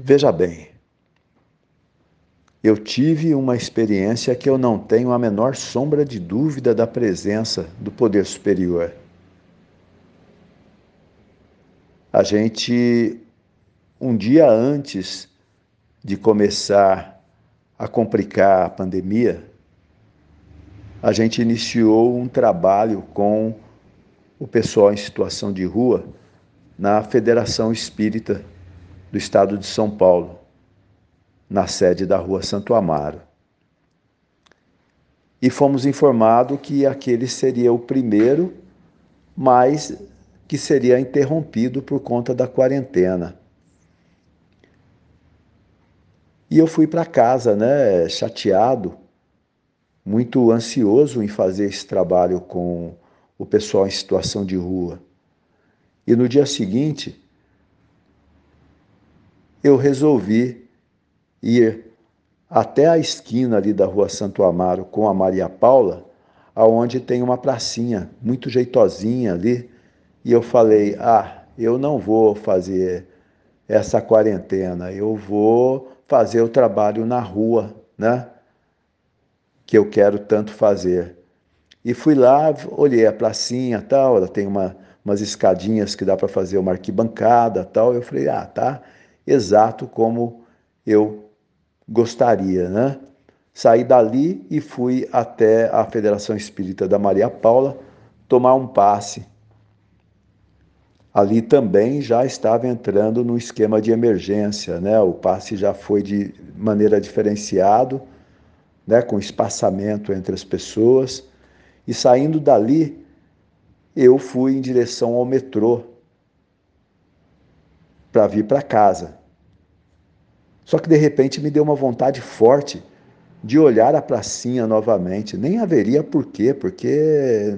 Veja bem, eu tive uma experiência que eu não tenho a menor sombra de dúvida da presença do poder superior. A gente, um dia antes de começar a complicar a pandemia, a gente iniciou um trabalho com o pessoal em situação de rua na Federação Espírita do estado de São Paulo, na sede da Rua Santo Amaro. E fomos informados que aquele seria o primeiro, mas que seria interrompido por conta da quarentena. E eu fui para casa, né, chateado, muito ansioso em fazer esse trabalho com o pessoal em situação de rua. E no dia seguinte, eu resolvi ir até a esquina ali da rua Santo Amaro com a Maria Paula, aonde tem uma pracinha muito jeitosinha ali, e eu falei: "Ah, eu não vou fazer essa quarentena, eu vou fazer o trabalho na rua, né? Que eu quero tanto fazer". E fui lá, olhei a pracinha, tal, ela tem uma umas escadinhas que dá para fazer uma arquibancada, tal. Eu falei: "Ah, tá exato como eu gostaria, né? Saí dali e fui até a Federação Espírita da Maria Paula tomar um passe. Ali também já estava entrando no esquema de emergência, né? O passe já foi de maneira diferenciado, né, com espaçamento entre as pessoas. E saindo dali, eu fui em direção ao metrô para vir para casa. Só que de repente me deu uma vontade forte de olhar a pracinha novamente. Nem haveria porquê, porque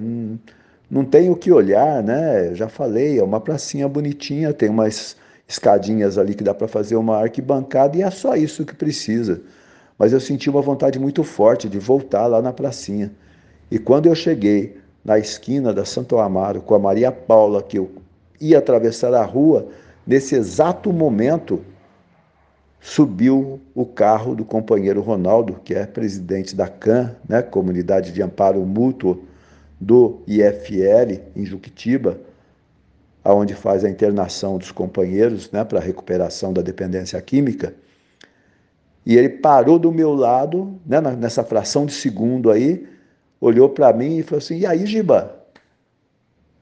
não tem o que olhar, né? já falei, é uma pracinha bonitinha, tem umas escadinhas ali que dá para fazer uma arquibancada e é só isso que precisa. Mas eu senti uma vontade muito forte de voltar lá na pracinha. E quando eu cheguei na esquina da Santo Amaro com a Maria Paula, que eu ia atravessar a rua, nesse exato momento subiu o carro do companheiro Ronaldo, que é presidente da CAN, né, Comunidade de Amparo Mútuo do IFL, em Juquitiba, aonde faz a internação dos companheiros né, para recuperação da dependência química. E ele parou do meu lado, né, nessa fração de segundo aí, olhou para mim e falou assim: E aí, Giba?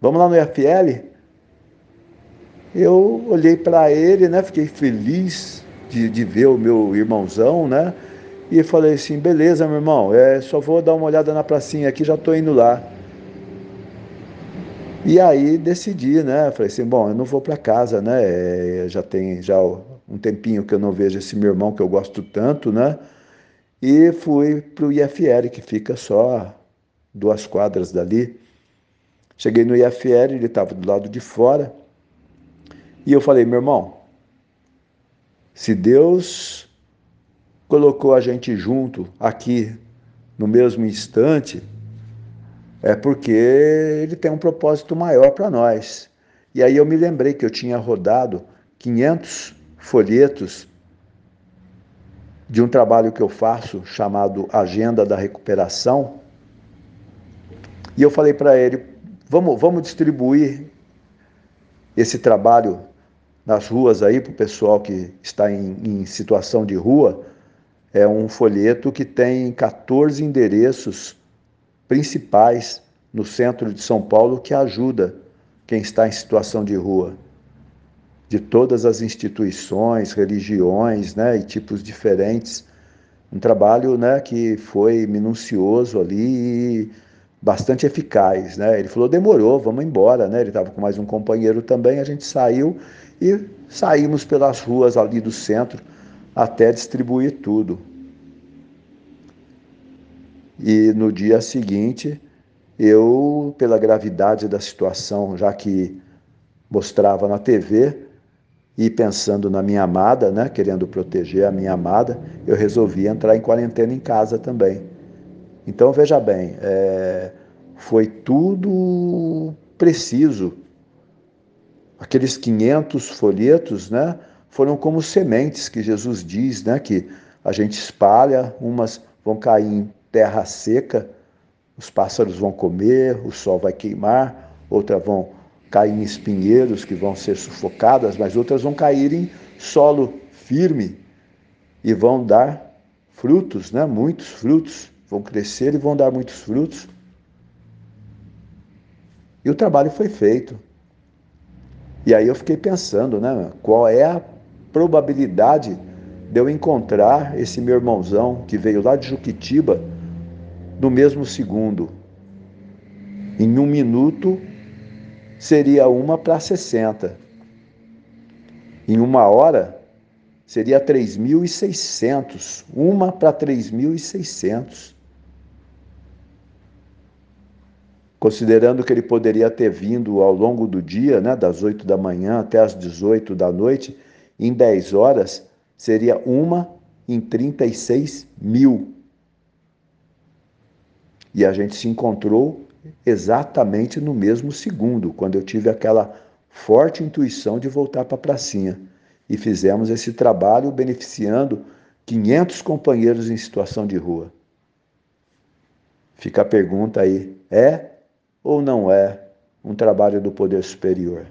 Vamos lá no IFL? Eu olhei para ele, né, fiquei feliz, de, de ver o meu irmãozão, né? E falei assim, beleza, meu irmão, é, só vou dar uma olhada na pracinha aqui, já estou indo lá. E aí decidi, né? Falei assim, bom, eu não vou para casa, né? É, já tem já um tempinho que eu não vejo esse meu irmão que eu gosto tanto, né? E fui para o IFR, que fica só duas quadras dali. Cheguei no IFR, ele estava do lado de fora. E eu falei, meu irmão, se Deus colocou a gente junto aqui no mesmo instante, é porque ele tem um propósito maior para nós. E aí eu me lembrei que eu tinha rodado 500 folhetos de um trabalho que eu faço chamado Agenda da Recuperação. E eu falei para ele: vamos, vamos distribuir esse trabalho nas ruas aí, para o pessoal que está em, em situação de rua, é um folheto que tem 14 endereços principais no centro de São Paulo que ajuda quem está em situação de rua. De todas as instituições, religiões né, e tipos diferentes. Um trabalho né, que foi minucioso ali e bastante eficaz. Né? Ele falou: demorou, vamos embora. Né? Ele estava com mais um companheiro também, a gente saiu e saímos pelas ruas ali do centro até distribuir tudo. E no dia seguinte, eu, pela gravidade da situação, já que mostrava na TV, e pensando na minha amada, né, querendo proteger a minha amada, eu resolvi entrar em quarentena em casa também. Então, veja bem, é, foi tudo preciso aqueles 500 folhetos, né, foram como sementes que Jesus diz, né? Que a gente espalha, umas vão cair em terra seca, os pássaros vão comer, o sol vai queimar, outras vão cair em espinheiros que vão ser sufocadas, mas outras vão cair em solo firme e vão dar frutos, né? Muitos frutos, vão crescer e vão dar muitos frutos. E o trabalho foi feito. E aí eu fiquei pensando, né? Qual é a probabilidade de eu encontrar esse meu irmãozão que veio lá de Juquitiba no mesmo segundo? Em um minuto seria uma para 60. Em uma hora seria 3.600. Uma para 3.600. considerando que ele poderia ter vindo ao longo do dia, né, das 8 da manhã até as 18 da noite, em 10 horas, seria uma em 36 mil. E a gente se encontrou exatamente no mesmo segundo, quando eu tive aquela forte intuição de voltar para a pracinha. E fizemos esse trabalho beneficiando 500 companheiros em situação de rua. Fica a pergunta aí: é ou não é um trabalho do poder superior?